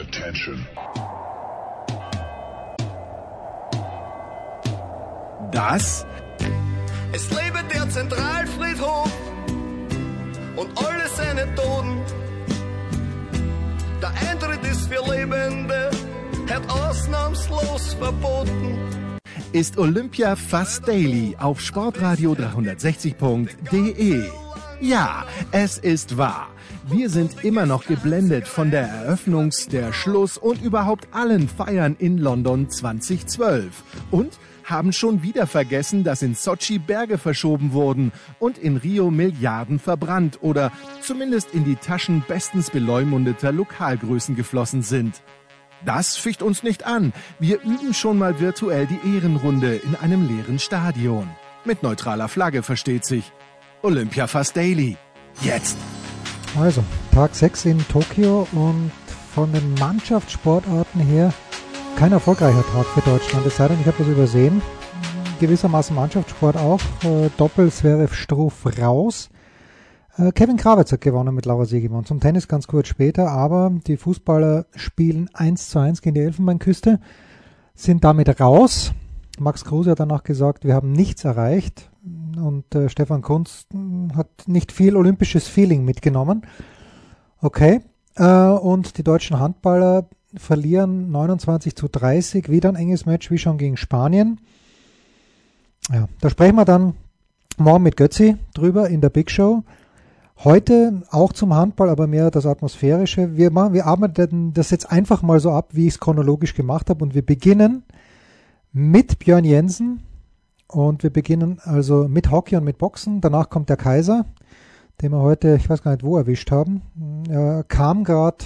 Attention. Das Es lebe der Zentralfriedhof und alle seine Toten. Der Eintritt ist für Lebende, hat ausnahmslos verboten. ist Olympia Fast Daily auf sportradio 360.de. Ja, es ist wahr. Wir sind immer noch geblendet von der Eröffnungs-, der Schluss- und überhaupt allen Feiern in London 2012. Und haben schon wieder vergessen, dass in Sochi Berge verschoben wurden und in Rio Milliarden verbrannt oder zumindest in die Taschen bestens beleumundeter Lokalgrößen geflossen sind. Das ficht uns nicht an. Wir üben schon mal virtuell die Ehrenrunde in einem leeren Stadion. Mit neutraler Flagge versteht sich. Olympia Fast Daily. Jetzt. Also, Tag 6 in Tokio und von den Mannschaftssportarten her kein erfolgreicher Tag für Deutschland. Es sei denn, ich habe was übersehen. Gewissermaßen Mannschaftssport auch. Äh, Doppel Zverev Struff raus. Äh, Kevin Krawitz hat gewonnen mit Laura Siegemund. Zum Tennis ganz kurz später, aber die Fußballer spielen 1 zu 1 gegen die Elfenbeinküste, sind damit raus. Max Kruse hat danach gesagt, wir haben nichts erreicht und äh, Stefan Kunz hat nicht viel olympisches Feeling mitgenommen. Okay. Äh, und die deutschen Handballer verlieren 29 zu 30. Wieder ein enges Match wie schon gegen Spanien. Ja, da sprechen wir dann morgen mit Götzi drüber in der Big Show. Heute auch zum Handball, aber mehr das Atmosphärische. Wir, machen, wir arbeiten das jetzt einfach mal so ab, wie ich es chronologisch gemacht habe. Und wir beginnen mit Björn Jensen. Und wir beginnen also mit Hockey und mit Boxen. Danach kommt der Kaiser, den wir heute, ich weiß gar nicht wo, erwischt haben. Er kam gerade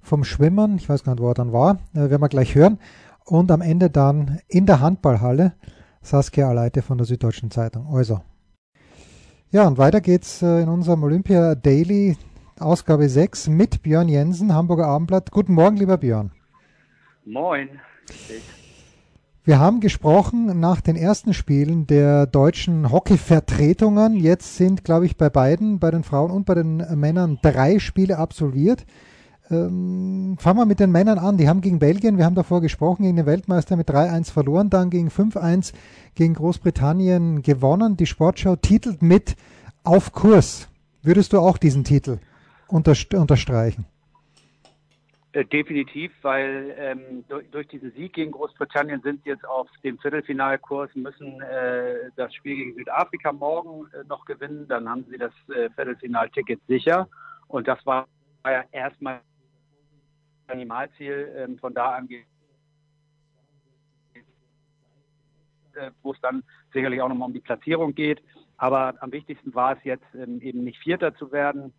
vom Schwimmen, ich weiß gar nicht, wo er dann war, äh, werden wir gleich hören. Und am Ende dann in der Handballhalle Saskia Aleite von der Süddeutschen Zeitung. Also. Ja, und weiter geht's äh, in unserem Olympia Daily, Ausgabe 6 mit Björn Jensen, Hamburger Abendblatt. Guten Morgen, lieber Björn. Moin. Wir haben gesprochen nach den ersten Spielen der deutschen Hockeyvertretungen. Jetzt sind, glaube ich, bei beiden, bei den Frauen und bei den Männern, drei Spiele absolviert. Ähm, fangen wir mit den Männern an. Die haben gegen Belgien, wir haben davor gesprochen, gegen den Weltmeister mit 3-1 verloren, dann gegen 5-1 gegen Großbritannien gewonnen. Die Sportschau titelt mit Auf Kurs. Würdest du auch diesen Titel unterst unterstreichen? Äh, definitiv, weil ähm, durch, durch, diesen Sieg gegen Großbritannien sind sie jetzt auf dem Viertelfinalkurs, müssen äh, das Spiel gegen Südafrika morgen äh, noch gewinnen, dann haben sie das äh, Viertelfinalticket sicher. Und das war ja erstmal Minimalziel. Ähm, von da an geht äh, wo es dann sicherlich auch nochmal um die Platzierung geht. Aber am wichtigsten war es jetzt ähm, eben nicht Vierter zu werden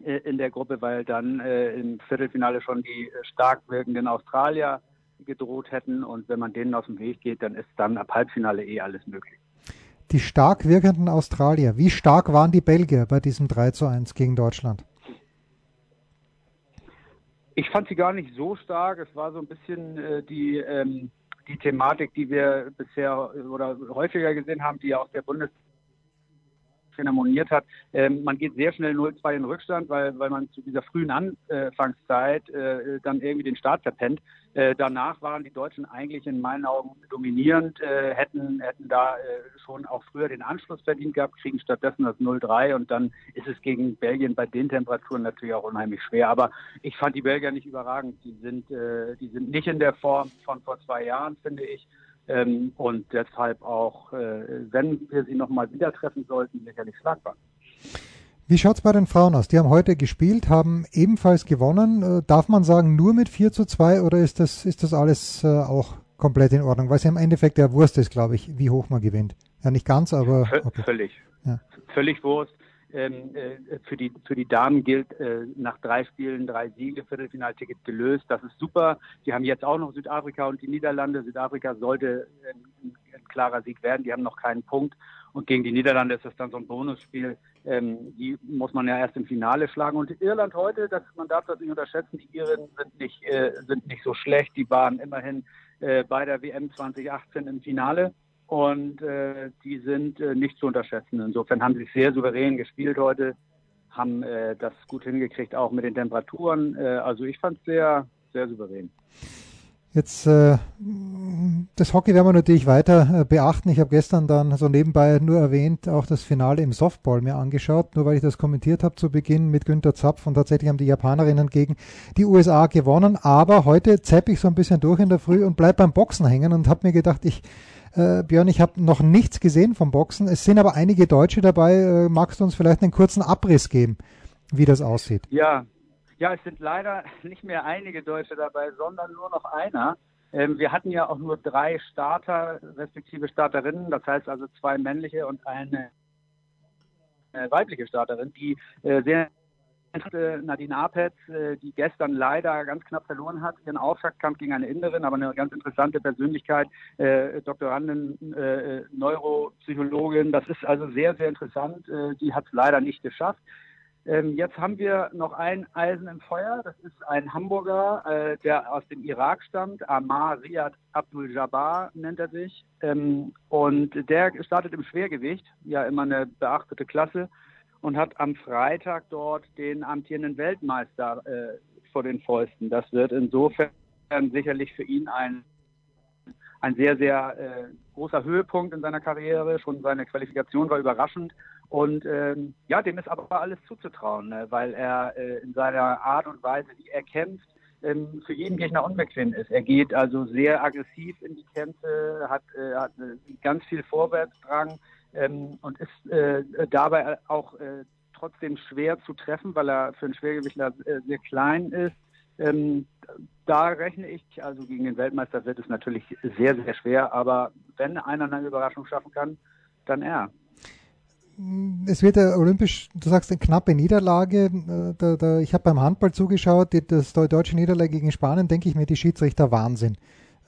in der Gruppe, weil dann äh, im Viertelfinale schon die stark wirkenden Australier gedroht hätten. Und wenn man denen aus dem Weg geht, dann ist dann ab Halbfinale eh alles möglich. Die stark wirkenden Australier, wie stark waren die Belgier bei diesem 3 zu 1 gegen Deutschland? Ich fand sie gar nicht so stark. Es war so ein bisschen äh, die, ähm, die Thematik, die wir bisher oder häufiger gesehen haben, die auch der Bundes moniert hat. Ähm, man geht sehr schnell 0-2 in Rückstand, weil, weil man zu dieser frühen Anfangszeit äh, dann irgendwie den Start verpennt. Äh, danach waren die Deutschen eigentlich in meinen Augen dominierend, äh, hätten, hätten da äh, schon auch früher den Anschluss verdient gehabt, kriegen stattdessen das 0-3 und dann ist es gegen Belgien bei den Temperaturen natürlich auch unheimlich schwer. Aber ich fand die Belgier nicht überragend. Die sind, äh, die sind nicht in der Form von vor zwei Jahren, finde ich. Ähm, und deshalb auch, äh, wenn wir sie nochmal wieder treffen sollten, sicherlich schlagbar. Wie schaut's bei den Frauen aus? Die haben heute gespielt, haben ebenfalls gewonnen. Äh, darf man sagen, nur mit 4 zu 2 oder ist das, ist das alles äh, auch komplett in Ordnung? Weil es ja im Endeffekt der Wurst ist, glaube ich, wie hoch man gewinnt. Ja, nicht ganz, aber. Okay. Völlig. Ja. Völlig Wurst. Ähm, äh, für, die, für die Damen gilt äh, nach drei Spielen drei Siege, Viertelfinalticket gelöst. Das ist super. Die haben jetzt auch noch Südafrika und die Niederlande. Südafrika sollte ein, ein klarer Sieg werden. Die haben noch keinen Punkt. Und gegen die Niederlande ist das dann so ein Bonusspiel. Ähm, die muss man ja erst im Finale schlagen. Und Irland heute, das, man darf das nicht unterschätzen, die Iren sind nicht, äh, sind nicht so schlecht. Die waren immerhin äh, bei der WM 2018 im Finale und äh, die sind äh, nicht zu unterschätzen. Insofern haben sie sehr souverän gespielt heute, haben äh, das gut hingekriegt, auch mit den Temperaturen. Äh, also ich fand es sehr, sehr souverän. Jetzt äh, das Hockey werden wir natürlich weiter äh, beachten. Ich habe gestern dann so nebenbei nur erwähnt, auch das Finale im Softball mir angeschaut, nur weil ich das kommentiert habe zu Beginn mit Günter Zapf und tatsächlich haben die Japanerinnen gegen die USA gewonnen. Aber heute zepp ich so ein bisschen durch in der Früh und bleib beim Boxen hängen und habe mir gedacht, ich äh, Björn, ich habe noch nichts gesehen vom Boxen. Es sind aber einige Deutsche dabei. Äh, magst du uns vielleicht einen kurzen Abriss geben, wie das aussieht? Ja, ja, es sind leider nicht mehr einige Deutsche dabei, sondern nur noch einer. Ähm, wir hatten ja auch nur drei Starter, respektive Starterinnen, das heißt also zwei männliche und eine äh, weibliche Starterin, die äh, sehr Nadine Apetz, äh, die gestern leider ganz knapp verloren hat, ihren Auftaktkampf gegen eine Inderin, aber eine ganz interessante Persönlichkeit, äh, Doktorandin, äh, Neuropsychologin. Das ist also sehr, sehr interessant. Äh, die hat es leider nicht geschafft. Ähm, jetzt haben wir noch ein Eisen im Feuer. Das ist ein Hamburger, der aus dem Irak stammt. Amar Riyad Abdul Jabbar nennt er sich. Ähm, und der startet im Schwergewicht, ja immer eine beachtete Klasse, und hat am Freitag dort den amtierenden Weltmeister äh, vor den Fäusten. Das wird insofern sicherlich für ihn ein ein sehr, sehr äh, großer Höhepunkt in seiner Karriere. Schon seine Qualifikation war überraschend. Und ähm, ja, dem ist aber alles zuzutrauen, ne? weil er äh, in seiner Art und Weise, wie er kämpft, ähm, für jeden Gegner unbequem ist. Er geht also sehr aggressiv in die Kämpfe, hat, äh, hat äh, ganz viel Vorwärtsdrang ähm, und ist äh, dabei auch äh, trotzdem schwer zu treffen, weil er für einen Schwergewichtler äh, sehr klein ist. Ähm, da rechne ich, also gegen den Weltmeister wird es natürlich sehr, sehr schwer, aber wenn einer eine Überraschung schaffen kann, dann er es wird ja olympisch, du sagst eine knappe Niederlage. Äh, da, da, ich habe beim Handball zugeschaut, die, das deutsche Niederlage gegen Spanien, denke ich mir, die Schiedsrichter Wahnsinn.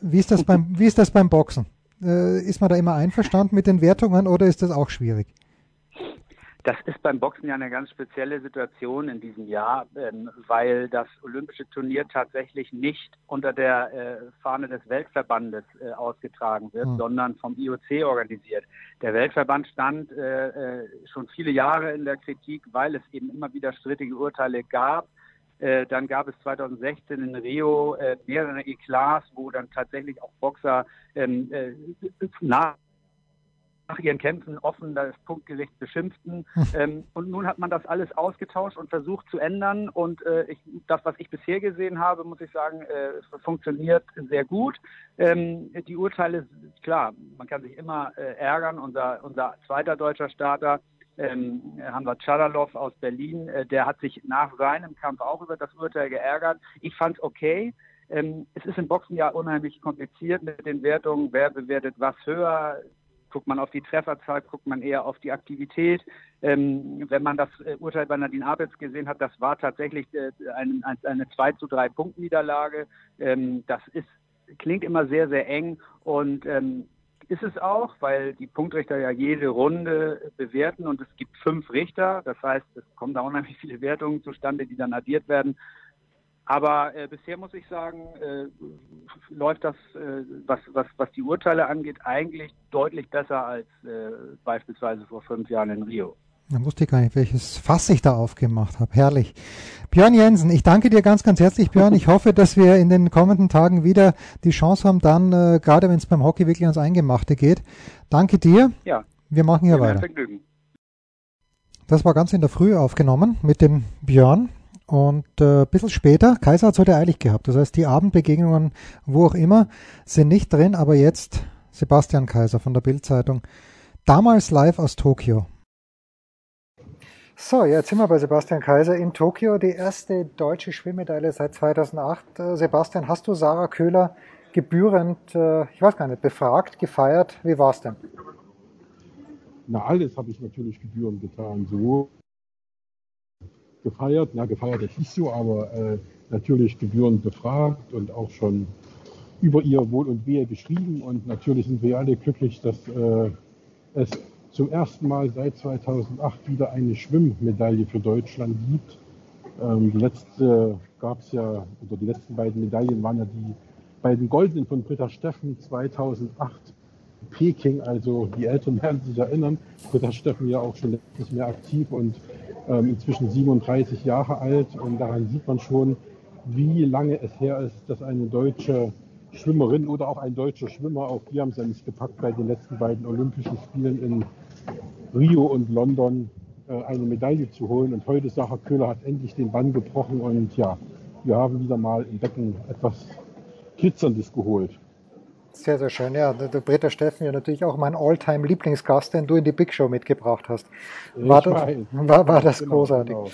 Wie ist das beim, wie ist das beim Boxen? Äh, ist man da immer einverstanden mit den Wertungen oder ist das auch schwierig? Das ist beim Boxen ja eine ganz spezielle Situation in diesem Jahr, ähm, weil das Olympische Turnier tatsächlich nicht unter der äh, Fahne des Weltverbandes äh, ausgetragen wird, mhm. sondern vom IOC organisiert. Der Weltverband stand schon viele Jahre in der Kritik, weil es eben immer wieder strittige Urteile gab. Äh, dann gab es 2016 in Rio äh, mehrere Eklats, wo dann tatsächlich auch Boxer ähm, nach nach ihren Kämpfen offen das Punktgericht beschimpften. Hm. Ähm, und nun hat man das alles ausgetauscht und versucht zu ändern. Und äh, ich, das, was ich bisher gesehen habe, muss ich sagen, äh, funktioniert sehr gut. Ähm, die Urteile, klar, man kann sich immer äh, ärgern. Unser, unser zweiter deutscher Starter, ähm, Hanwar Chadalov aus Berlin, äh, der hat sich nach seinem Kampf auch über das Urteil geärgert. Ich fand okay. Ähm, es ist im Boxen ja unheimlich kompliziert mit den Wertungen. Wer bewertet was höher? Guckt man auf die Trefferzahl, guckt man eher auf die Aktivität. Ähm, wenn man das äh, Urteil bei Nadine Abitz gesehen hat, das war tatsächlich äh, ein, ein, eine 2 zu 3 Punkt Niederlage. Ähm, das ist, klingt immer sehr, sehr eng und ähm, ist es auch, weil die Punktrichter ja jede Runde bewerten und es gibt fünf Richter. Das heißt, es kommen da unheimlich viele Wertungen zustande, die dann addiert werden. Aber äh, bisher muss ich sagen, äh, läuft das, äh, was, was, was die Urteile angeht, eigentlich deutlich besser als äh, beispielsweise vor fünf Jahren in Rio. Da wusste ich gar nicht, welches Fass ich da aufgemacht habe. Herrlich. Björn Jensen, ich danke dir ganz, ganz herzlich, Björn. Ich hoffe, dass wir in den kommenden Tagen wieder die Chance haben, dann, äh, gerade wenn es beim Hockey wirklich ans Eingemachte geht. Danke dir. Ja. Wir machen hier weiter. Vergnügen. Das war ganz in der Früh aufgenommen mit dem Björn. Und äh, ein bisschen später, Kaiser hat es heute eilig gehabt. Das heißt, die Abendbegegnungen, wo auch immer, sind nicht drin, aber jetzt Sebastian Kaiser von der Bildzeitung. Damals live aus Tokio. So, jetzt sind wir bei Sebastian Kaiser in Tokio. Die erste deutsche Schwimmmedaille seit 2008. Äh, Sebastian, hast du Sarah Köhler gebührend, äh, ich weiß gar nicht, befragt, gefeiert? Wie war es denn? Na, alles habe ich natürlich gebührend getan. So gefeiert. Na, gefeiert ist nicht so, aber äh, natürlich gebührend befragt und auch schon über ihr Wohl und Wehe geschrieben. Und natürlich sind wir alle glücklich, dass äh, es zum ersten Mal seit 2008 wieder eine Schwimmmedaille für Deutschland gibt. Ähm, die letzte gab es ja, oder die letzten beiden Medaillen waren ja die beiden goldenen von Britta Steffen 2008 Peking. Also die Eltern werden sich erinnern. Britta Steffen ja auch schon nicht mehr aktiv und ähm, inzwischen 37 Jahre alt und daran sieht man schon, wie lange es her ist, dass eine deutsche Schwimmerin oder auch ein deutscher Schwimmer, auch die haben es ja nicht gepackt bei den letzten beiden Olympischen Spielen in Rio und London, äh, eine Medaille zu holen. Und heute Sacher Köhler hat endlich den Bann gebrochen und ja, wir haben wieder mal im Becken etwas Glitzerndes geholt. Sehr, sehr schön. Ja, der Britta Steffen ja natürlich auch mein All-Time-Lieblingsgast, den du in die Big Show mitgebracht hast. War, das, war, war das genau, großartig. Genau.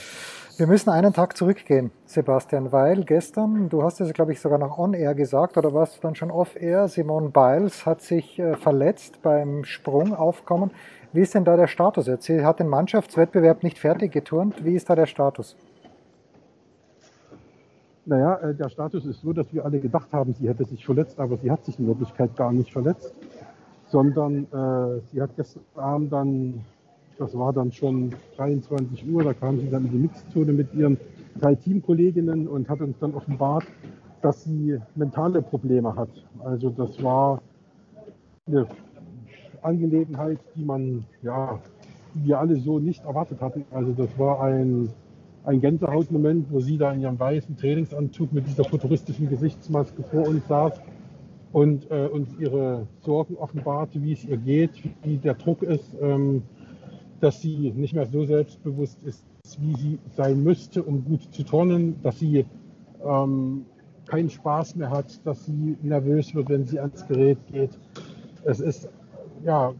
Wir müssen einen Tag zurückgehen, Sebastian, weil gestern, du hast es, glaube ich, sogar noch on-air gesagt, oder warst du dann schon off-air, Simone Biles hat sich äh, verletzt beim Sprungaufkommen. Wie ist denn da der Status jetzt? Sie hat den Mannschaftswettbewerb nicht fertig geturnt. Wie ist da der Status? Naja, äh, der Status ist so, dass wir alle gedacht haben, sie hätte sich verletzt, aber sie hat sich in Wirklichkeit gar nicht verletzt, sondern äh, sie hat gestern Abend dann, das war dann schon 23 Uhr, da kam sie dann in die Mixzone mit ihren drei Teamkolleginnen und hat uns dann offenbart, dass sie mentale Probleme hat. Also das war eine Angelegenheit, die man, ja, wir alle so nicht erwartet hatten. Also das war ein ein Gänsehautmoment, wo sie da in ihrem weißen Trainingsanzug mit dieser futuristischen Gesichtsmaske vor uns saß und äh, uns ihre Sorgen offenbarte, wie es ihr geht, wie der Druck ist, ähm, dass sie nicht mehr so selbstbewusst ist, wie sie sein müsste, um gut zu turnen, dass sie ähm, keinen Spaß mehr hat, dass sie nervös wird, wenn sie ans Gerät geht. Es ist ja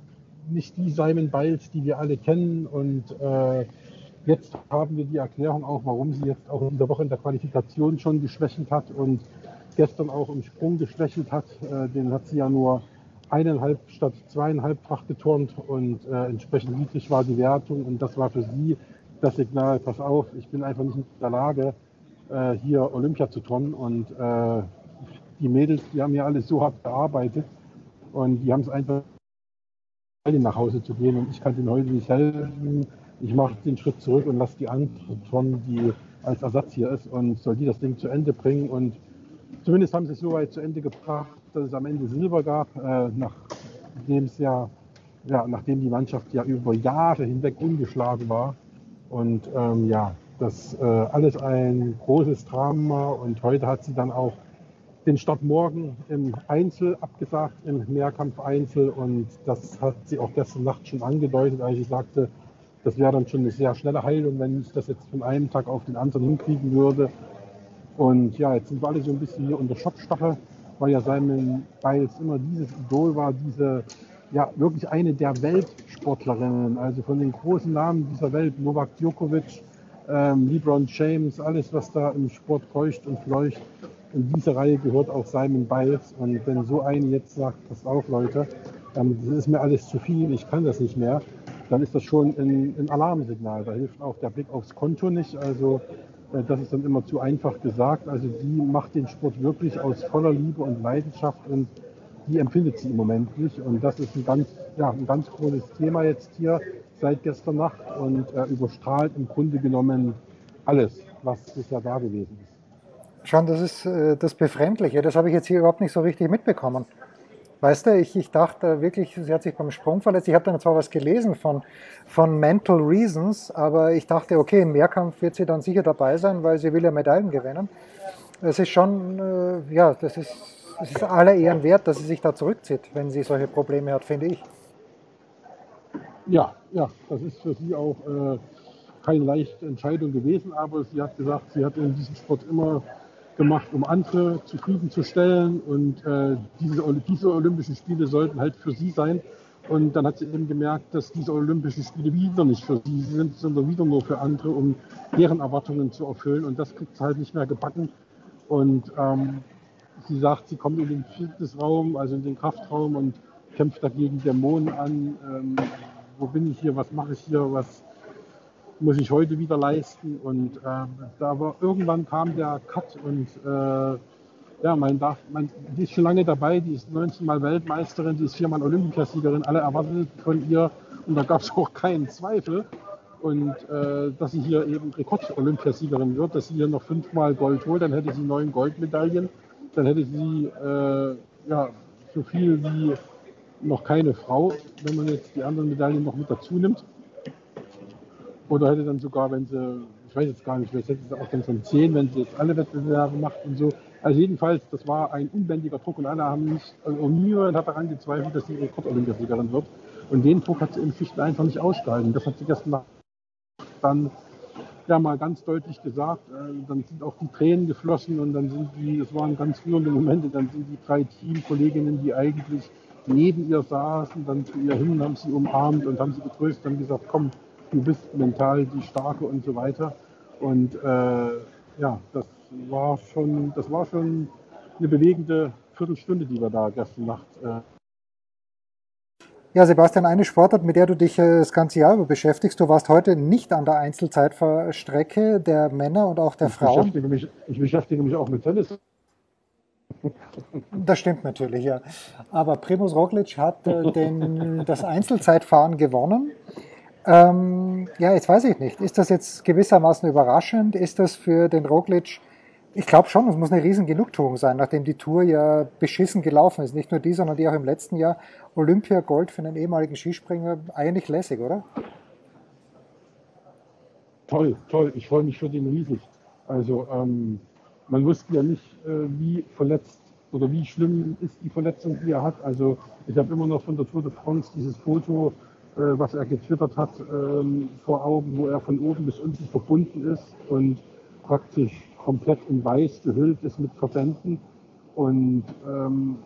nicht die Simon Biles, die wir alle kennen. Und äh, Jetzt haben wir die Erklärung auch, warum sie jetzt auch in dieser Woche in der Qualifikation schon geschwächelt hat und gestern auch im Sprung geschwächelt hat. Äh, den hat sie ja nur eineinhalb statt zweieinhalbfach geturnt und äh, entsprechend niedrig war die Wertung. Und das war für sie das Signal, pass auf, ich bin einfach nicht in der Lage, äh, hier Olympia zu turnen. Und äh, die Mädels, die haben ja alles so hart gearbeitet und die haben es einfach nach Hause zu gehen und ich kann denen heute nicht helfen ich mache den Schritt zurück und lasse die Anton, die als Ersatz hier ist, und soll die das Ding zu Ende bringen. Und zumindest haben sie es so weit zu Ende gebracht, dass es am Ende Silber gab, äh, nachdem es ja, ja, nachdem die Mannschaft ja über Jahre hinweg ungeschlagen war. Und ähm, ja, das äh, alles ein großes Drama. Und heute hat sie dann auch den Start morgen im Einzel abgesagt, im Mehrkampf Einzel. Und das hat sie auch gestern Nacht schon angedeutet, als sie sagte, das wäre dann schon eine sehr schnelle Heilung, wenn ich das jetzt von einem Tag auf den anderen hinkriegen würde. Und ja, jetzt sind wir alle so ein bisschen hier unter Schockstache, weil ja Simon Biles immer dieses Idol war, diese, ja, wirklich eine der Weltsportlerinnen, also von den großen Namen dieser Welt, Novak Djokovic, ähm, LeBron James, alles, was da im Sport keucht und fleucht. In diese Reihe gehört auch Simon Biles. Und wenn so eine jetzt sagt, passt auf, Leute, ähm, das ist mir alles zu viel, ich kann das nicht mehr, dann ist das schon ein, ein, Alarmsignal. Da hilft auch der Blick aufs Konto nicht. Also äh, das ist dann immer zu einfach gesagt. Also sie macht den Sport wirklich aus voller Liebe und Leidenschaft und die empfindet sie im Moment nicht. Und das ist ein ganz, ja, ein ganz großes Thema jetzt hier seit gestern Nacht und äh, überstrahlt im Grunde genommen alles, was bisher da gewesen ist. Schon, das ist äh, das Befremdliche. Das habe ich jetzt hier überhaupt nicht so richtig mitbekommen. Weißt du, ich, ich dachte wirklich, sie hat sich beim Sprung verletzt. Ich habe dann zwar was gelesen von, von Mental Reasons, aber ich dachte, okay, im Mehrkampf wird sie dann sicher dabei sein, weil sie will ja Medaillen gewinnen. Es ist schon, äh, ja, das ist, es ist aller Ehren wert, dass sie sich da zurückzieht, wenn sie solche Probleme hat, finde ich. Ja, ja, das ist für sie auch äh, keine leichte Entscheidung gewesen, aber sie hat gesagt, sie hat in diesem Sport immer gemacht, um andere zufriedenzustellen. Und äh, diese, diese Olympischen Spiele sollten halt für sie sein. Und dann hat sie eben gemerkt, dass diese Olympischen Spiele wieder nicht für sie sind, sondern wieder nur für andere, um deren Erwartungen zu erfüllen. Und das kriegt sie halt nicht mehr gebacken. Und ähm, sie sagt, sie kommt in den Fitnessraum, also in den Kraftraum und kämpft dagegen Dämonen an. Ähm, wo bin ich hier? Was mache ich hier? Was muss ich heute wieder leisten. Und äh, da war irgendwann kam der Cut und äh, ja, mein, mein, die ist schon lange dabei, die ist 19 Mal Weltmeisterin, die ist viermal Olympiasiegerin, alle erwartet von ihr und da gab es auch keinen Zweifel. Und äh, dass sie hier eben Rekord-Olympiasiegerin wird, dass sie hier noch fünfmal Gold holt, dann hätte sie neun Goldmedaillen, dann hätte sie äh, ja, so viel wie noch keine Frau, wenn man jetzt die anderen Medaillen noch mit dazu nimmt. Oder hätte dann sogar, wenn sie ich weiß jetzt gar nicht, vielleicht hätte es auch dann schon zehn, wenn sie jetzt alle Wettbewerbe macht und so. Also jedenfalls, das war ein unbändiger Druck und alle haben nicht, also niemand hat daran gezweifelt, dass sie Rekord-Olympiasiegerin wird. Und den Druck hat sie im Fichten einfach nicht ausgehalten. Das hat sie gestern dann ja mal ganz deutlich gesagt. Äh, dann sind auch die Tränen geflossen und dann sind die, das waren ganz rührende Momente, dann sind die drei Teamkolleginnen, die eigentlich neben ihr saßen, dann zu ihr hin haben sie umarmt und haben sie getröstet und gesagt, komm, du bist mental die Starke und so weiter. Und äh, ja, das war schon, das war schon eine bewegende Viertelstunde, die wir da gestern Nacht äh, ja, Sebastian, eine Sportart, mit der du dich äh, das ganze Jahr über beschäftigst. Du warst heute nicht an der Einzelzeitstrecke der Männer und auch der ich Frauen. Beschäftige mich, ich beschäftige mich auch mit Tennis. Das stimmt natürlich, ja. Aber Primus Roglic hat äh, den, das Einzelzeitfahren gewonnen. Ähm, ja, jetzt weiß ich nicht. Ist das jetzt gewissermaßen überraschend? Ist das für den Roglic ich glaube schon, es muss eine riesen Genugtuung sein, nachdem die Tour ja beschissen gelaufen ist. Nicht nur die, sondern die auch im letzten Jahr. Olympia Gold für einen ehemaligen Skispringer, eigentlich lässig, oder? Toll, toll. Ich freue mich für den riesig. Also ähm, man wusste ja nicht, äh, wie verletzt oder wie schlimm ist die Verletzung, die er hat. Also ich habe immer noch von der Tour de France dieses Foto, was er getwittert hat, ähm, vor Augen, wo er von oben bis unten verbunden ist und praktisch komplett in weiß gehüllt ist mit Verbänden. Und ähm,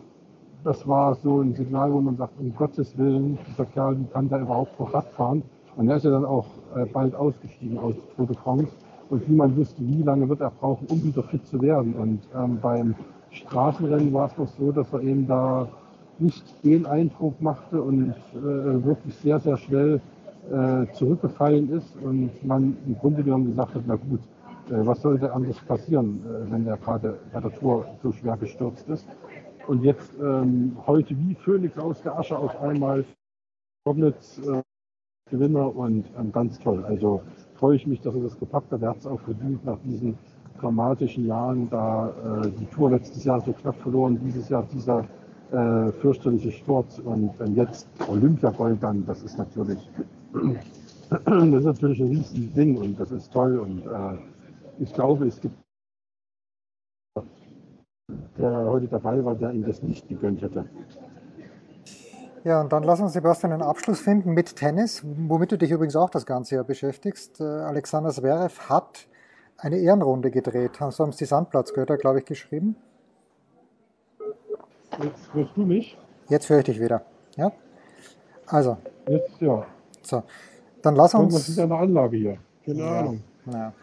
das war so ein Signal, wo man sagt, um Gottes Willen, dieser Kerl, kann der überhaupt noch Rad fahren? Und er ist ja dann auch äh, bald ausgestiegen aus Tour de France. Und niemand wusste, wie lange wird er brauchen, um wieder fit zu werden. Und ähm, beim Straßenrennen war es noch so, dass er eben da nicht den Eindruck machte und äh, wirklich sehr, sehr schnell äh, zurückgefallen ist und man im Grunde genommen gesagt hat, na gut, äh, was sollte anders passieren, äh, wenn der gerade bei der Tour so schwer gestürzt ist. Und jetzt ähm, heute wie Phoenix aus der Asche auf einmal Kognitz äh, Gewinner und ähm, ganz toll. Also freue ich mich, dass er das gepackt hat. Er hat es auch verdient nach diesen dramatischen Jahren, da äh, die Tour letztes Jahr so knapp verloren, dieses Jahr dieser äh, fürchterliche Sturz und ähm, jetzt Olympiagold dann, das ist natürlich das ist natürlich ein riesiges Ding und das ist toll und äh, ich glaube, es gibt der heute dabei war, der ihm das nicht gegönnt hätte. Ja, und dann lass uns, Sebastian, einen Abschluss finden mit Tennis, womit du dich übrigens auch das ganze Jahr beschäftigst. Äh, Alexander Zverev hat eine Ehrenrunde gedreht. Haben die Sandplatzgötter, glaube ich, geschrieben? Jetzt hörst du mich? Jetzt höre ich dich wieder. Ja? Also. Jetzt, ja. So. Dann lass uns. Was ist eine Anlage hier? Keine ja. Ahnung. Ja.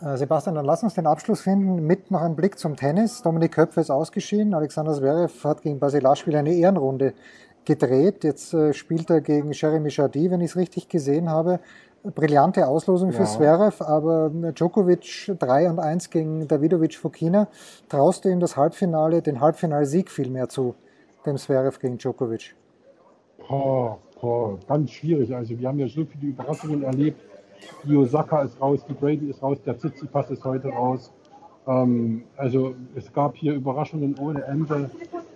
Äh, Sebastian, dann lass uns den Abschluss finden mit noch einem Blick zum Tennis. Dominik Köpfe ist ausgeschieden. Alexander Zverev hat gegen Basilashvili eine Ehrenrunde gedreht. Jetzt äh, spielt er gegen Jeremy Jardy, wenn ich es richtig gesehen habe. Brillante Auslosung ja. für Zverev, aber Djokovic 3 und 1 gegen Davidovic Fokina. Traust du ihm das Halbfinale, den Halbfinalsieg vielmehr zu, dem Zverev gegen Djokovic? Oh, oh, ganz schwierig. Also wir haben ja so viele Überraschungen erlebt die Osaka ist raus, die Brady ist raus, der Tsitsipas ist heute raus. Ähm, also es gab hier Überraschungen ohne Ende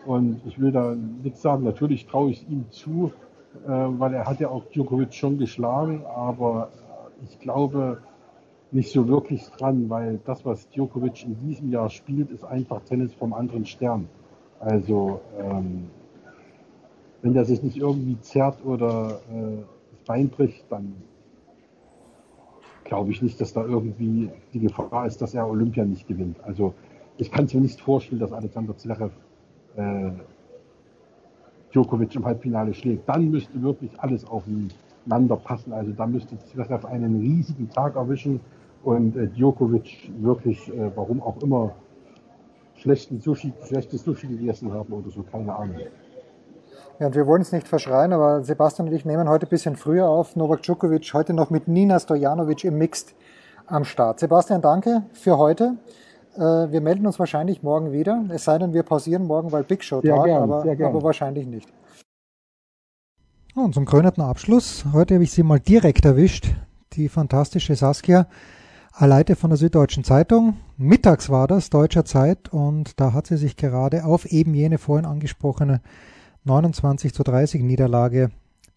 und ich will da nichts sagen. Natürlich traue ich ihm zu, äh, weil er hat ja auch Djokovic schon geschlagen, aber ich glaube nicht so wirklich dran, weil das, was Djokovic in diesem Jahr spielt, ist einfach Tennis vom anderen Stern. Also ähm, wenn der sich nicht irgendwie zerrt oder äh, das Bein bricht, dann glaube ich nicht, dass da irgendwie die Gefahr ist, dass er Olympia nicht gewinnt. Also ich kann es mir nicht vorstellen, dass Alexander Zverev äh, Djokovic im Halbfinale schlägt. Dann müsste wirklich alles aufeinander passen. Also da müsste Zverev einen riesigen Tag erwischen und äh, Djokovic wirklich, äh, warum auch immer, schlechten Sushi, schlechtes Sushi gegessen haben oder so, keine Ahnung. Ja, und wir wollen es nicht verschreien, aber Sebastian und ich nehmen heute ein bisschen früher auf. Novak Djokovic heute noch mit Nina Stojanovic im Mixed am Start. Sebastian, danke für heute. Äh, wir melden uns wahrscheinlich morgen wieder. Es sei denn, wir pausieren morgen, weil Big Show Tag, aber, aber wahrscheinlich nicht. Und zum krönenden Abschluss, heute habe ich sie mal direkt erwischt, die fantastische Saskia Aleite von der Süddeutschen Zeitung. Mittags war das, deutscher Zeit, und da hat sie sich gerade auf eben jene vorhin angesprochene 29 zu 30 Niederlage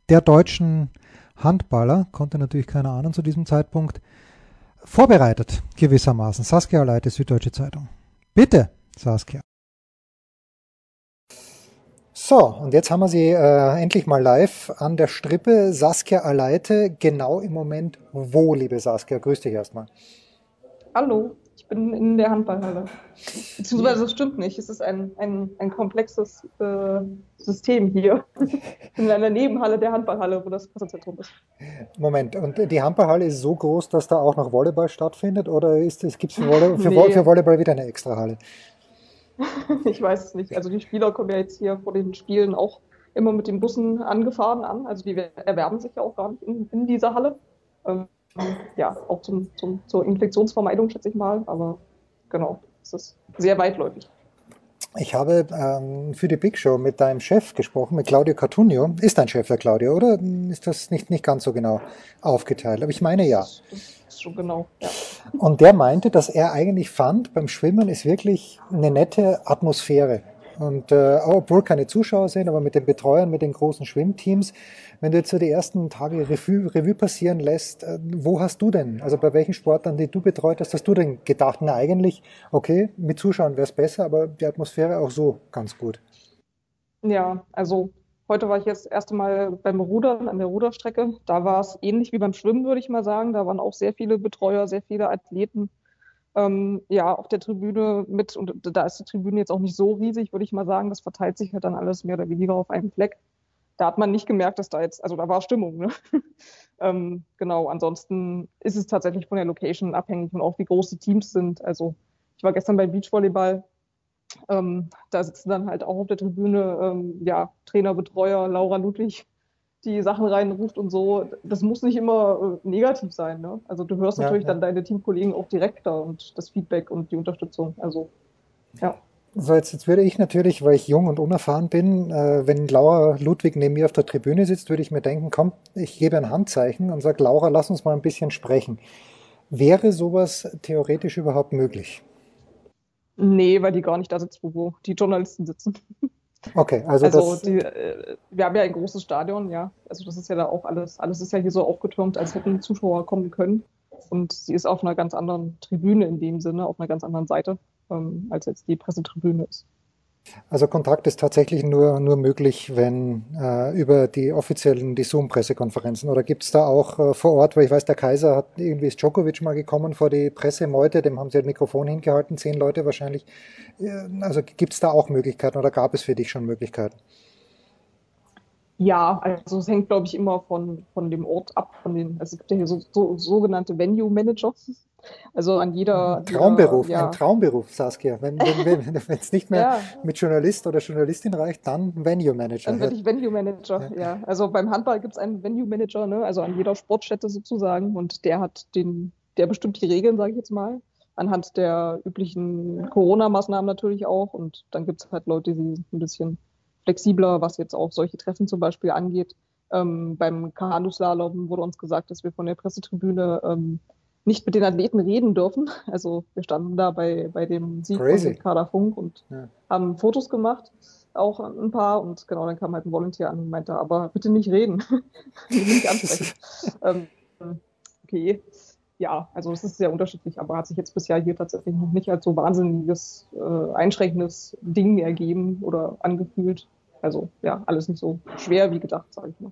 der deutschen Handballer, konnte natürlich keiner ahnen zu diesem Zeitpunkt, vorbereitet, gewissermaßen. Saskia Leite, Süddeutsche Zeitung. Bitte, Saskia. So, und jetzt haben wir sie äh, endlich mal live an der Strippe. Saskia Aleite, genau im Moment wo, liebe Saskia? Grüß dich erstmal. Hallo, bin in der Handballhalle. Beziehungsweise das stimmt nicht. Es ist ein, ein, ein komplexes äh, System hier. in einer Nebenhalle der Handballhalle, wo das Pressezentrum ist. Moment, und die Handballhalle ist so groß, dass da auch noch Volleyball stattfindet? Oder gibt es für, Volley für, nee. für Volleyball wieder eine extra Halle? ich weiß es nicht. Also die Spieler kommen ja jetzt hier vor den Spielen auch immer mit den Bussen angefahren an. Also die erwerben sich ja auch gar nicht in, in dieser Halle. Ähm, ja, auch zum, zum, zur Infektionsvermeidung, schätze ich mal. Aber genau, es ist sehr weitläufig. Ich habe ähm, für die Big Show mit deinem Chef gesprochen, mit Claudio Cartunio. Ist dein Chef der Claudio, oder ist das nicht, nicht ganz so genau aufgeteilt? Aber ich meine ja. Das, ist schon genau, ja. Und der meinte, dass er eigentlich fand, beim Schwimmen ist wirklich eine nette Atmosphäre. Und äh, obwohl keine Zuschauer sind, aber mit den Betreuern, mit den großen Schwimmteams, wenn du jetzt so die ersten Tage Revue, Revue passieren lässt, äh, wo hast du denn, also bei welchen Sportlern, die du betreut hast, hast du denn gedacht, na eigentlich, okay, mit Zuschauern wäre es besser, aber die Atmosphäre auch so ganz gut? Ja, also heute war ich jetzt das erste Mal beim Rudern an der Ruderstrecke. Da war es ähnlich wie beim Schwimmen, würde ich mal sagen. Da waren auch sehr viele Betreuer, sehr viele Athleten ähm, ja, auf der Tribüne mit. Und da ist die Tribüne jetzt auch nicht so riesig, würde ich mal sagen. Das verteilt sich halt dann alles mehr oder weniger auf einem Fleck da hat man nicht gemerkt, dass da jetzt, also da war Stimmung. Ne? ähm, genau, ansonsten ist es tatsächlich von der Location abhängig und auch wie groß die Teams sind. Also ich war gestern beim Beachvolleyball. Ähm, da sitzen dann halt auch auf der Tribüne ähm, ja, Trainer, Betreuer, Laura Ludwig, die Sachen reinruft und so. Das muss nicht immer äh, negativ sein. Ne? Also du hörst ja, natürlich ja. dann deine Teamkollegen auch direkter und das Feedback und die Unterstützung. Also ja. So, jetzt, jetzt würde ich natürlich, weil ich jung und unerfahren bin, äh, wenn Laura Ludwig neben mir auf der Tribüne sitzt, würde ich mir denken, komm, ich gebe ein Handzeichen und sage, Laura, lass uns mal ein bisschen sprechen. Wäre sowas theoretisch überhaupt möglich? Nee, weil die gar nicht da sitzt, wo die Journalisten sitzen. Okay, also, also das... Die, äh, wir haben ja ein großes Stadion, ja. Also das ist ja da auch alles, alles ist ja hier so aufgetürmt, als hätten Zuschauer kommen können. Und sie ist auf einer ganz anderen Tribüne in dem Sinne, auf einer ganz anderen Seite ähm, als jetzt die Pressetribüne ist. Also Kontakt ist tatsächlich nur, nur möglich, wenn äh, über die offiziellen, die Zoom-Pressekonferenzen. Oder gibt es da auch äh, vor Ort, weil ich weiß, der Kaiser hat irgendwie ist Djokovic mal gekommen vor die Pressemeute, dem haben sie ein Mikrofon hingehalten, zehn Leute wahrscheinlich. Äh, also gibt es da auch Möglichkeiten oder gab es für dich schon Möglichkeiten? Ja, also es hängt, glaube ich, immer von, von dem Ort ab. Von den, also es gibt ja hier so, so sogenannte Venue Manager. Also an jeder. Ein Traumberuf, jeder, ja. ein Traumberuf, Saskia. Wenn es nicht mehr ja. mit Journalist oder Journalistin reicht, dann Venue Manager. Dann werde ich Venue Manager, ja. ja. Also beim Handball gibt es einen Venue Manager, ne? also an jeder Sportstätte sozusagen. Und der hat den, der bestimmt die Regeln, sage ich jetzt mal. Anhand der üblichen Corona-Maßnahmen natürlich auch. Und dann gibt es halt Leute, die sind ein bisschen flexibler, was jetzt auch solche Treffen zum Beispiel angeht. Ähm, beim Kanuslalom wurde uns gesagt, dass wir von der Pressetribüne ähm, nicht mit den Athleten reden dürfen. Also wir standen da bei, bei dem Sieg Crazy. von Kader Funk und ja. haben Fotos gemacht, auch ein paar. Und genau, dann kam halt ein Volunteer an und meinte, aber bitte nicht reden, nicht ansprechen. ähm, okay, ja, also es ist sehr unterschiedlich, aber hat sich jetzt bisher hier tatsächlich noch nicht als so wahnsinniges, äh, einschränkendes Ding ergeben oder angefühlt. Also ja, alles nicht so schwer wie gedacht, sage ich mal.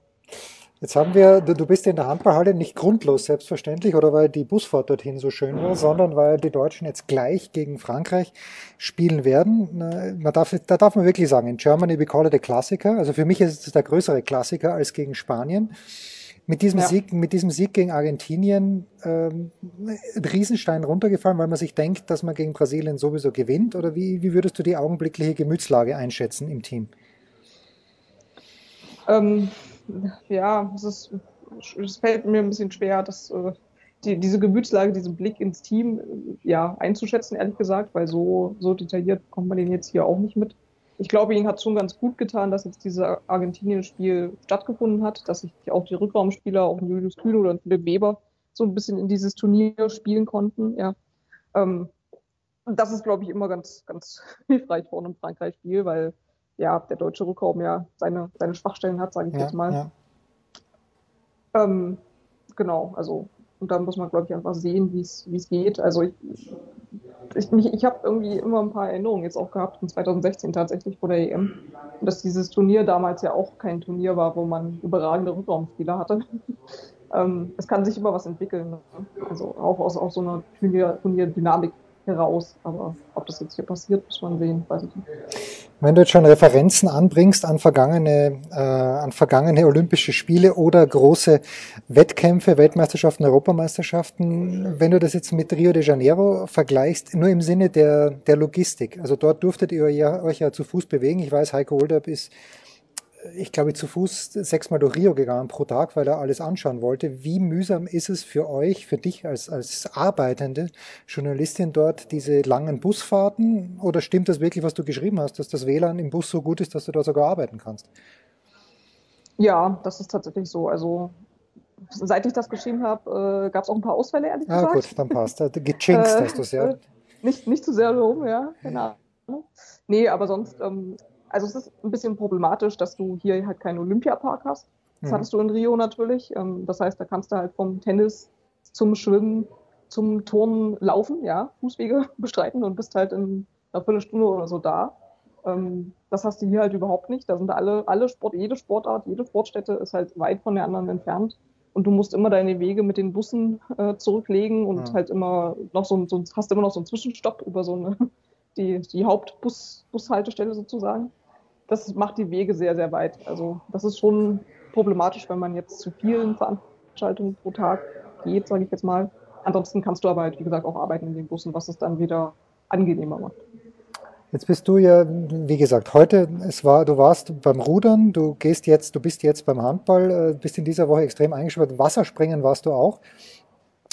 Jetzt haben wir, du bist in der Handballhalle nicht grundlos selbstverständlich oder weil die Busfahrt dorthin so schön war, sondern weil die Deutschen jetzt gleich gegen Frankreich spielen werden. Man darf, da darf man wirklich sagen, in Germany we call it a Klassiker. Also für mich ist es der größere Klassiker als gegen Spanien mit diesem, ja. Sieg, mit diesem Sieg gegen Argentinien ähm, Riesenstein runtergefallen, weil man sich denkt, dass man gegen Brasilien sowieso gewinnt? Oder wie, wie würdest du die augenblickliche Gemütslage einschätzen im Team? Ähm, ja, es, ist, es fällt mir ein bisschen schwer, dass, äh, die, diese Gemütslage, diesen Blick ins Team äh, ja, einzuschätzen, ehrlich gesagt, weil so, so detailliert kommt man den jetzt hier auch nicht mit ich glaube, ihnen hat schon ganz gut getan, dass jetzt dieses Argentinien-Spiel stattgefunden hat, dass sich auch die Rückraumspieler, auch Julius Kühne oder Philipp Weber, so ein bisschen in dieses Turnier spielen konnten. Ja. Ähm, das ist, glaube ich, immer ganz, ganz hilfreich vor einem Frankreich-Spiel, weil ja der deutsche Rückraum ja seine, seine Schwachstellen hat, sage ich ja, jetzt mal. Ja. Ähm, genau, also Und da muss man, glaube ich, einfach sehen, wie es geht. Also ich, ich, ich habe irgendwie immer ein paar Erinnerungen jetzt auch gehabt, in 2016 tatsächlich vor der EM. Dass dieses Turnier damals ja auch kein Turnier war, wo man überragende Rückraumspieler hatte. ähm, es kann sich immer was entwickeln. Ne? Also auch aus, aus so einer Turnierdynamik heraus. Aber ob das jetzt hier passiert, muss man sehen, weiß ich nicht. Wenn du jetzt schon Referenzen anbringst an vergangene, äh, an vergangene Olympische Spiele oder große Wettkämpfe, Weltmeisterschaften, Europameisterschaften, wenn du das jetzt mit Rio de Janeiro vergleichst, nur im Sinne der, der Logistik. Also dort durftet ihr ja, euch ja zu Fuß bewegen. Ich weiß, Heiko Olderb ist ich glaube, zu Fuß sechsmal durch Rio gegangen pro Tag, weil er alles anschauen wollte. Wie mühsam ist es für euch, für dich als, als arbeitende Journalistin dort, diese langen Busfahrten? Oder stimmt das wirklich, was du geschrieben hast, dass das WLAN im Bus so gut ist, dass du da sogar arbeiten kannst? Ja, das ist tatsächlich so. Also seit ich das geschrieben habe, äh, gab es auch ein paar Ausfälle, ehrlich ah, gesagt. Ah gut, dann passt. Gechinxt hast du es, ja. Nicht, nicht zu sehr rum, ja, genau. Nee, aber sonst ähm, also es ist ein bisschen problematisch, dass du hier halt keinen Olympiapark hast. Das mhm. hattest du in Rio natürlich. Ähm, das heißt, da kannst du halt vom Tennis zum Schwimmen, zum Turnen laufen, ja, Fußwege bestreiten und bist halt in einer Viertelstunde oder so da. Ähm, das hast du hier halt überhaupt nicht. Da sind alle, alle Sport, jede Sportart, jede Sportstätte ist halt weit von der anderen entfernt. Und du musst immer deine Wege mit den Bussen äh, zurücklegen und mhm. halt immer noch so, so hast immer noch so einen Zwischenstopp über so eine die, die Hauptbushaltestelle sozusagen das macht die Wege sehr, sehr weit. Also das ist schon problematisch, wenn man jetzt zu vielen Veranstaltungen pro Tag geht, sage ich jetzt mal. Ansonsten kannst du aber halt, wie gesagt, auch arbeiten in den Bussen, was es dann wieder angenehmer macht. Jetzt bist du ja, wie gesagt, heute, es war, du warst beim Rudern, du gehst jetzt, du bist jetzt beim Handball, äh, bist in dieser Woche extrem eingeschwört. Wasserspringen warst du auch.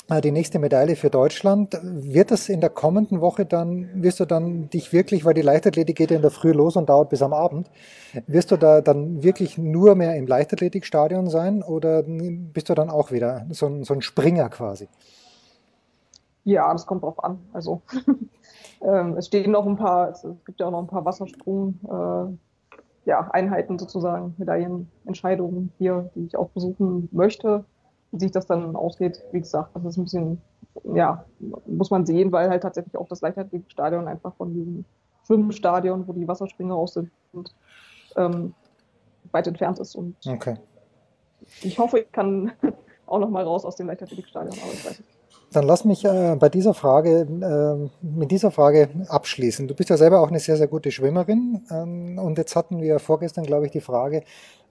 Die nächste Medaille für Deutschland. Wird das in der kommenden Woche dann, wirst du dann dich wirklich, weil die Leichtathletik geht ja in der Früh los und dauert bis am Abend, wirst du da dann wirklich nur mehr im Leichtathletikstadion sein oder bist du dann auch wieder so ein, so ein Springer quasi? Ja, das kommt drauf an. Also ähm, es stehen noch ein paar, es gibt ja auch noch ein paar Wassersprung, äh, ja, Einheiten sozusagen, Medaillenentscheidungen hier, die ich auch besuchen möchte sich das dann ausgeht, wie gesagt, das ist ein bisschen, ja, muss man sehen, weil halt tatsächlich auch das Leichtathletikstadion einfach von diesem Schwimmstadion, wo die Wasserspringer aus sind, ähm, weit entfernt ist. Und okay. ich hoffe, ich kann auch noch mal raus aus dem Leichtathletikstadion, aber ich weiß nicht. Dann lass mich äh, bei dieser Frage, äh, mit dieser Frage abschließen. Du bist ja selber auch eine sehr, sehr gute Schwimmerin. Ähm, und jetzt hatten wir vorgestern, glaube ich, die Frage,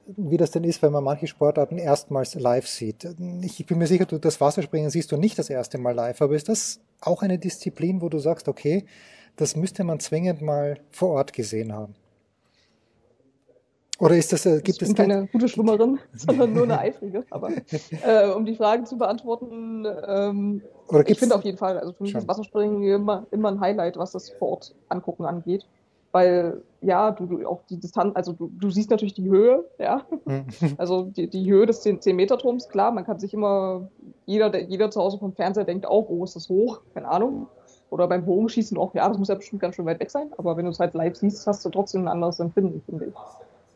wie das denn ist, wenn man manche Sportarten erstmals live sieht. Ich bin mir sicher, du das Wasserspringen siehst du nicht das erste Mal live, aber ist das auch eine Disziplin, wo du sagst, okay, das müsste man zwingend mal vor Ort gesehen haben? Oder ist das, äh, gibt ich bin keine gute Schwimmerin, sondern nur eine eifrige. Aber äh, um die Frage zu beantworten, ähm, ich finde auf jeden Fall, also für mich ist Wasserspringen immer, immer ein Highlight, was das vor Ort angucken angeht weil ja, du, du auch die Distanz, also du, du siehst natürlich die Höhe, ja. Mhm. Also die, die Höhe des 10-Meter-Turms, klar, man kann sich immer, jeder, jeder zu Hause vom Fernseher denkt auch, oh, ist das hoch? Keine Ahnung. Oder beim Bogenschießen auch, ja, das muss ja bestimmt ganz schön weit weg sein, aber wenn du es halt live siehst, hast du trotzdem ein anderes Empfinden, finde ich.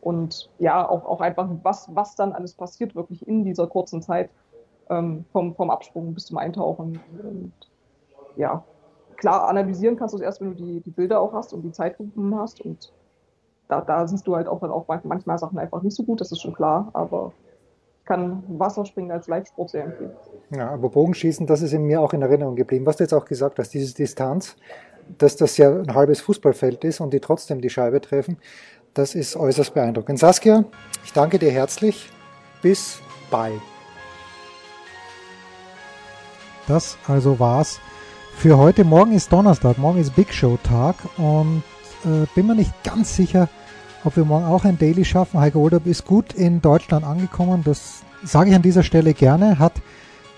Und ja, auch, auch einfach, was, was dann alles passiert, wirklich in dieser kurzen Zeit, ähm, vom, vom Absprung bis zum Eintauchen. Und ja, klar, analysieren kannst du es erst, wenn du die, die Bilder auch hast und die Zeitgruppen hast. Und da, da siehst du halt auch dann auch manchmal Sachen einfach nicht so gut, das ist schon klar, aber ich kann Wasserspringen als Live-Sport sehr empfehlen. Ja, aber Bogenschießen, das ist in mir auch in Erinnerung geblieben. Was du jetzt auch gesagt hast, diese Distanz, dass das ja ein halbes Fußballfeld ist und die trotzdem die Scheibe treffen, das ist äußerst beeindruckend. Saskia, ich danke dir herzlich. Bis bald. Das also war's für heute. Morgen ist Donnerstag, morgen ist Big Show Tag und äh, bin mir nicht ganz sicher, ob wir morgen auch ein Daily schaffen. Heiko Olderb ist gut in Deutschland angekommen, das sage ich an dieser Stelle gerne. Hat,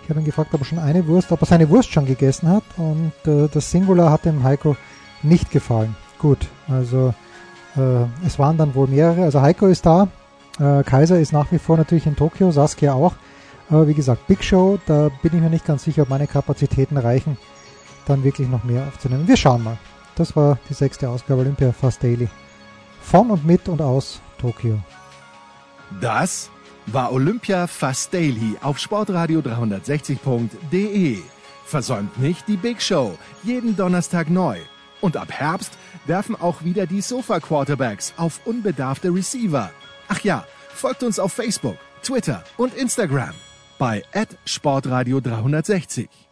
ich habe ihn gefragt, ob er schon eine Wurst, ob er seine Wurst schon gegessen hat und äh, das Singular hat dem Heiko nicht gefallen. Gut, also äh, es waren dann wohl mehrere. Also Heiko ist da, äh, Kaiser ist nach wie vor natürlich in Tokio, Saskia auch. Aber wie gesagt, Big Show, da bin ich mir nicht ganz sicher, ob meine Kapazitäten reichen dann wirklich noch mehr aufzunehmen. Wir schauen mal. Das war die sechste Ausgabe Olympia Fast Daily. Von und mit und aus Tokio. Das war Olympia fast daily auf sportradio 360.de. Versäumt nicht die Big Show, jeden Donnerstag neu. Und ab Herbst werfen auch wieder die Sofa Quarterbacks auf unbedarfte Receiver. Ach ja, folgt uns auf Facebook, Twitter und Instagram bei Sportradio 360.